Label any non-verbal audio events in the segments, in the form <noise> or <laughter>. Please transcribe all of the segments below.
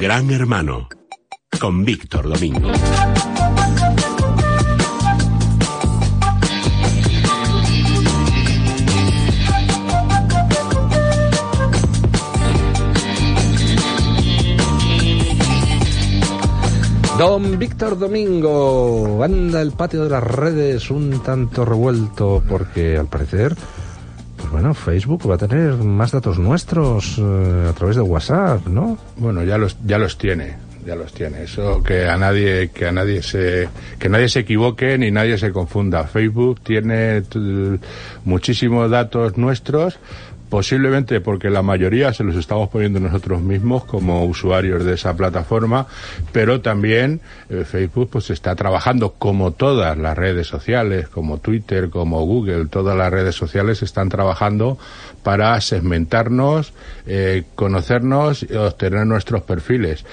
Gran Hermano con Víctor Domingo. Don Víctor Domingo, anda el patio de las redes un tanto revuelto porque al parecer, bueno, Facebook va a tener más datos nuestros eh, a través de WhatsApp, ¿no? Bueno, ya los ya los tiene, ya los tiene. Eso que a nadie que a nadie se que nadie se equivoque ni nadie se confunda. Facebook tiene muchísimos datos nuestros posiblemente porque la mayoría se los estamos poniendo nosotros mismos como usuarios de esa plataforma, pero también eh, Facebook pues está trabajando como todas las redes sociales, como Twitter, como Google, todas las redes sociales están trabajando para segmentarnos, eh, conocernos y obtener nuestros perfiles.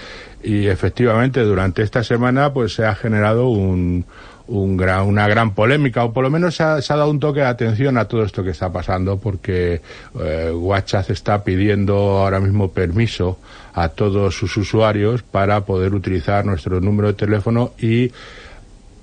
Y efectivamente durante esta semana pues se ha generado un, un gran, una gran polémica, o por lo menos se ha, dado un toque de atención a todo esto que está pasando, porque eh, WhatsApp está pidiendo ahora mismo permiso a todos sus usuarios para poder utilizar nuestro número de teléfono y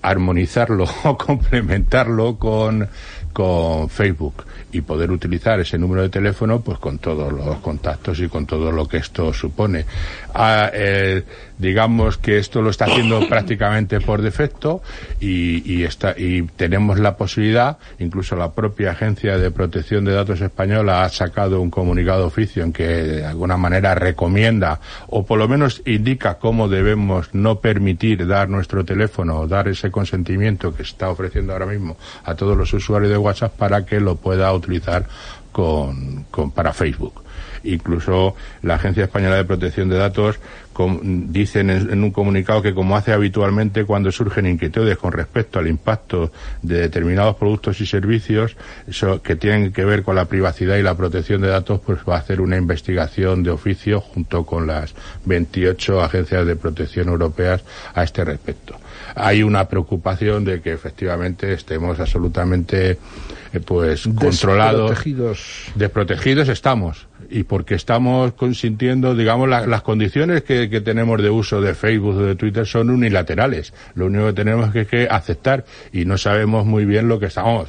armonizarlo <laughs> o complementarlo con, con Facebook y poder utilizar ese número de teléfono pues con todos los contactos y con todo lo que esto supone. Ah, eh, digamos que esto lo está haciendo <coughs> prácticamente por defecto y, y, está, y tenemos la posibilidad, incluso la propia Agencia de Protección de Datos Española ha sacado un comunicado de oficio en que de alguna manera recomienda o por lo menos indica cómo debemos no permitir dar nuestro teléfono o dar ese consentimiento que está ofreciendo ahora mismo a todos los usuarios de WhatsApp para que lo pueda utilizar con, para Facebook. Incluso la Agencia Española de Protección de Datos com, dicen en, un comunicado que como hace habitualmente cuando surgen inquietudes con respecto al impacto de determinados productos y servicios que tienen que ver con la privacidad y la protección de datos, pues va a hacer una investigación de oficio junto con las 28 agencias de protección europeas a este respecto. Hay una preocupación de que efectivamente estemos absolutamente eh, pues controlados, desprotegidos. desprotegidos estamos y porque estamos consintiendo, digamos, la, las condiciones que, que, tenemos de uso de Facebook o de Twitter son unilaterales. Lo único que tenemos es que aceptar y no sabemos muy bien lo que estamos.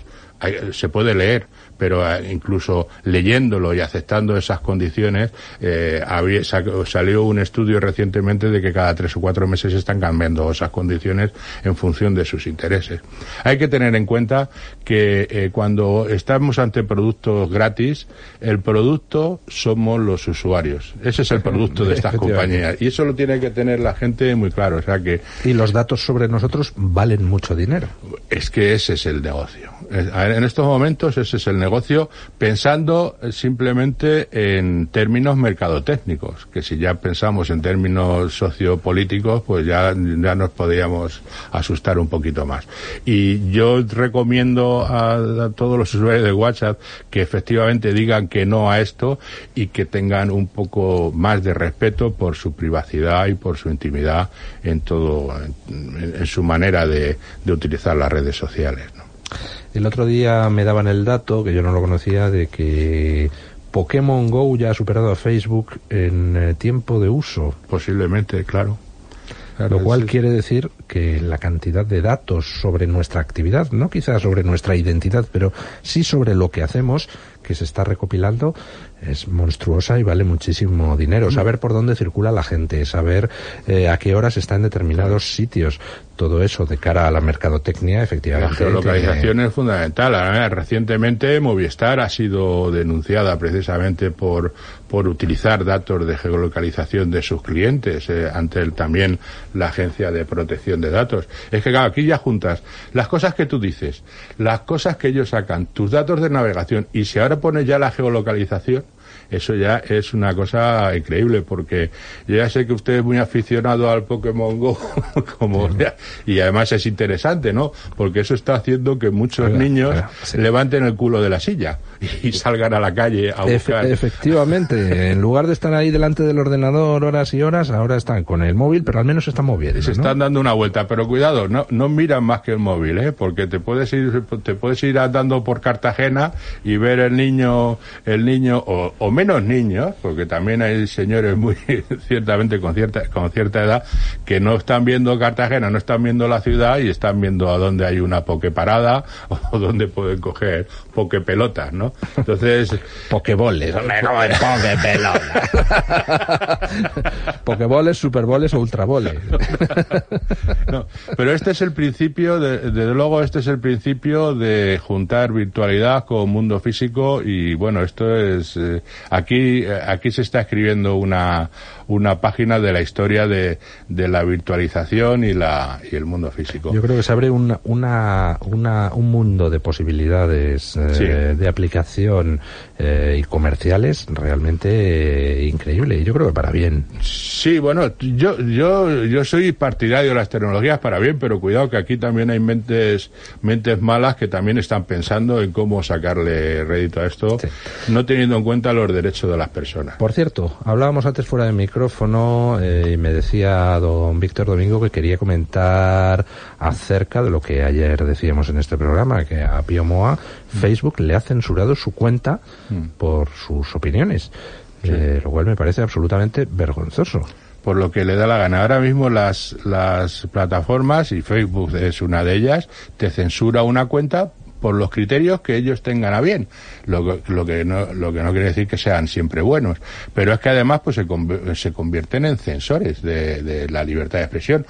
Se puede leer, pero eh, incluso leyéndolo y aceptando esas condiciones, eh, había, salió un estudio recientemente de que cada tres o cuatro meses están cambiando esas condiciones en función de sus intereses. Hay que tener en cuenta que eh, cuando estamos ante productos gratis, el producto somos los usuarios. Ese es el producto de <laughs> estas compañías. Y eso lo tiene que tener la gente muy claro. O sea que. Y los datos sobre nosotros valen mucho dinero. Es que ese es el negocio. En estos momentos ese es el negocio pensando simplemente en términos mercadotécnicos, que si ya pensamos en términos sociopolíticos, pues ya, ya nos podríamos asustar un poquito más. Y yo recomiendo a, todos los usuarios de WhatsApp que efectivamente digan que no a esto y que tengan un poco más de respeto por su privacidad y por su intimidad en todo, en, su manera de, utilizar las redes sociales. El otro día me daban el dato, que yo no lo conocía, de que Pokémon Go ya ha superado a Facebook en eh, tiempo de uso. Posiblemente, claro. Claro, lo cual sí. quiere decir que la cantidad de datos sobre nuestra actividad, no quizás sobre nuestra identidad, pero sí sobre lo que hacemos, que se está recopilando, es monstruosa y vale muchísimo dinero. Saber por dónde circula la gente, saber eh, a qué horas está en determinados sitios, todo eso de cara a la mercadotecnia, efectivamente. La geolocalización es fundamental. Recientemente Movistar ha sido denunciada precisamente por, por utilizar datos de geolocalización de sus clientes eh, ante el, también la Agencia de Protección de Datos. Es que claro, aquí ya juntas las cosas que tú dices, las cosas que ellos sacan, tus datos de navegación y si ahora pones ya la geolocalización, eso ya es una cosa increíble porque yo ya sé que usted es muy aficionado al Pokémon Go <laughs> como ya, y además es interesante, ¿no? Porque eso está haciendo que muchos oiga, niños oiga, sí. levanten el culo de la silla <laughs> y salgan a la calle a buscar. Efe, efectivamente, en lugar de estar ahí delante del ordenador horas y horas, ahora están con el móvil, pero al menos se están moviendo. Se ¿no? están dando una vuelta, pero cuidado, no, no miran más que el móvil, ¿eh? Porque te puedes ir, te puedes ir andando por Cartagena y ver el niño, el niño o, o menos niños, porque también hay señores muy <laughs> ciertamente con cierta con cierta edad que no están viendo Cartagena, no están viendo la ciudad y están viendo a dónde hay una pokeparada <laughs> o dónde pueden coger pokepelotas, ¿no? Entonces, <laughs> pokeboles, hombre, como en pokepelotas. pokeboles, superboles o ultraboles. no, pero este es el principio, de, desde luego este es el principio de juntar virtualidad con mundo físico y bueno, esto es eh, aquí aquí se está escribiendo una una página de la historia de, de la virtualización y la y el mundo físico. Yo creo que se abre una, una, una un mundo de posibilidades eh, de aplicación eh, y comerciales realmente eh, increíble. Y yo creo que para bien. Sí, bueno, yo yo yo soy partidario de las tecnologías para bien, pero cuidado que aquí también hay mentes mentes malas que también están pensando en cómo sacarle rédito a esto, no teniendo en cuenta los derechos de las personas. Por cierto, hablábamos antes fuera de micrófono eh, y me decía don Víctor Domingo que quería comentar acerca de lo que ayer decíamos en este programa, que a Pío Moa mm. Facebook le ha censurado su cuenta mm. por sus opiniones, eh, lo cual me parece absolutamente vergonzoso por lo que le da la gana. Ahora mismo las, las plataformas, y Facebook es una de ellas, te censura una cuenta por los criterios que ellos tengan a bien, lo, lo, que, no, lo que no quiere decir que sean siempre buenos, pero es que además pues se, se convierten en censores de, la libertad de expresión.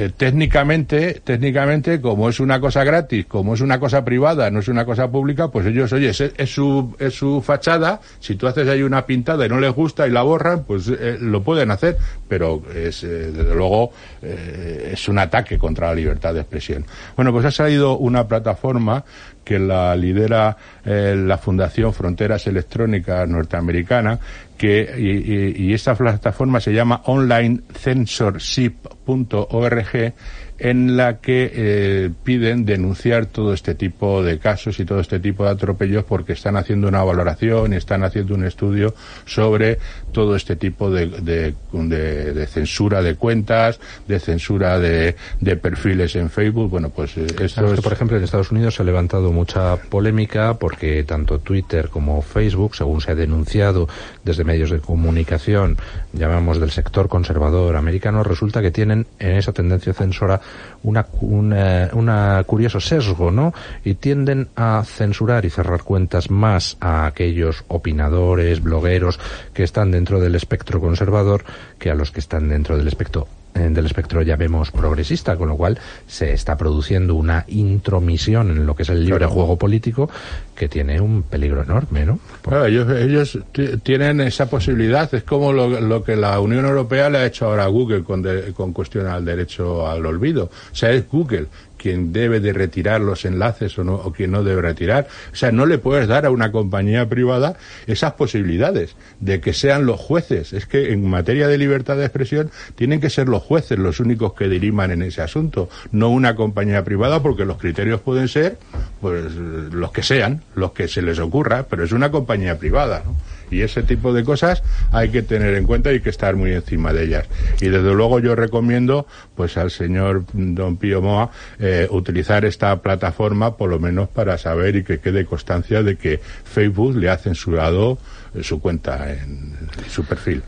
Eh, técnicamente, técnicamente, como es una cosa gratis, como es una cosa privada, no es una cosa pública, pues ellos, oye, es, es su, es su fachada, si tú haces ahí una pintada y no les gusta y la borran, pues eh, lo pueden hacer, pero es, eh, desde luego, es un ataque contra la libertad de expresión. Bueno, pues ha salido una plataforma que la lidera la Fundación Fronteras Electrónicas Norteamericana, que, y, y, esta plataforma se llama onlinecensorship.org en la que eh, piden denunciar todo este tipo de casos y todo este tipo de atropellos porque están haciendo una valoración y están haciendo un estudio sobre todo este tipo de, de, de, censura de cuentas, de censura de, perfiles en Facebook. Bueno, pues eh, esto es... por ejemplo, en Estados Unidos se ha levantado mucha polémica porque tanto Twitter como Facebook, según se ha denunciado desde medios de comunicación, llamamos del sector conservador americano, resulta que tienen en esa tendencia censora una, una, curioso sesgo, ¿no? Y tienden a censurar y cerrar cuentas más a aquellos opinadores, blogueros que están dentro del espectro conservador que a los que están dentro del espectro eh, del espectro ya vemos progresista, con lo cual se está produciendo una intromisión en lo que es el libre juego político que tiene un peligro enorme, ¿no? Claro, ellos, ellos tienen esa posibilidad, es como lo, lo, que la Unión Europea le ha hecho ahora a Google con, con cuestión al derecho al olvido. O sea, es Google quien debe de retirar los enlaces o, no, o quien no debe retirar. O sea, no le puedes dar a una compañía privada esas posibilidades de que sean los jueces. Es que en materia de libertad de expresión tienen que ser los jueces los únicos que diriman en ese asunto, no una compañía privada porque los criterios pueden ser pues los que sean, los que se les ocurra, pero es una compañía privada, ¿no? Y ese tipo de cosas hay que tener en cuenta y hay que estar muy encima de ellas. Y desde luego yo recomiendo pues al señor don Pío Moa eh, utilizar esta plataforma por lo menos para saber y que quede constancia de que Facebook le ha censurado eh, su cuenta en su perfil.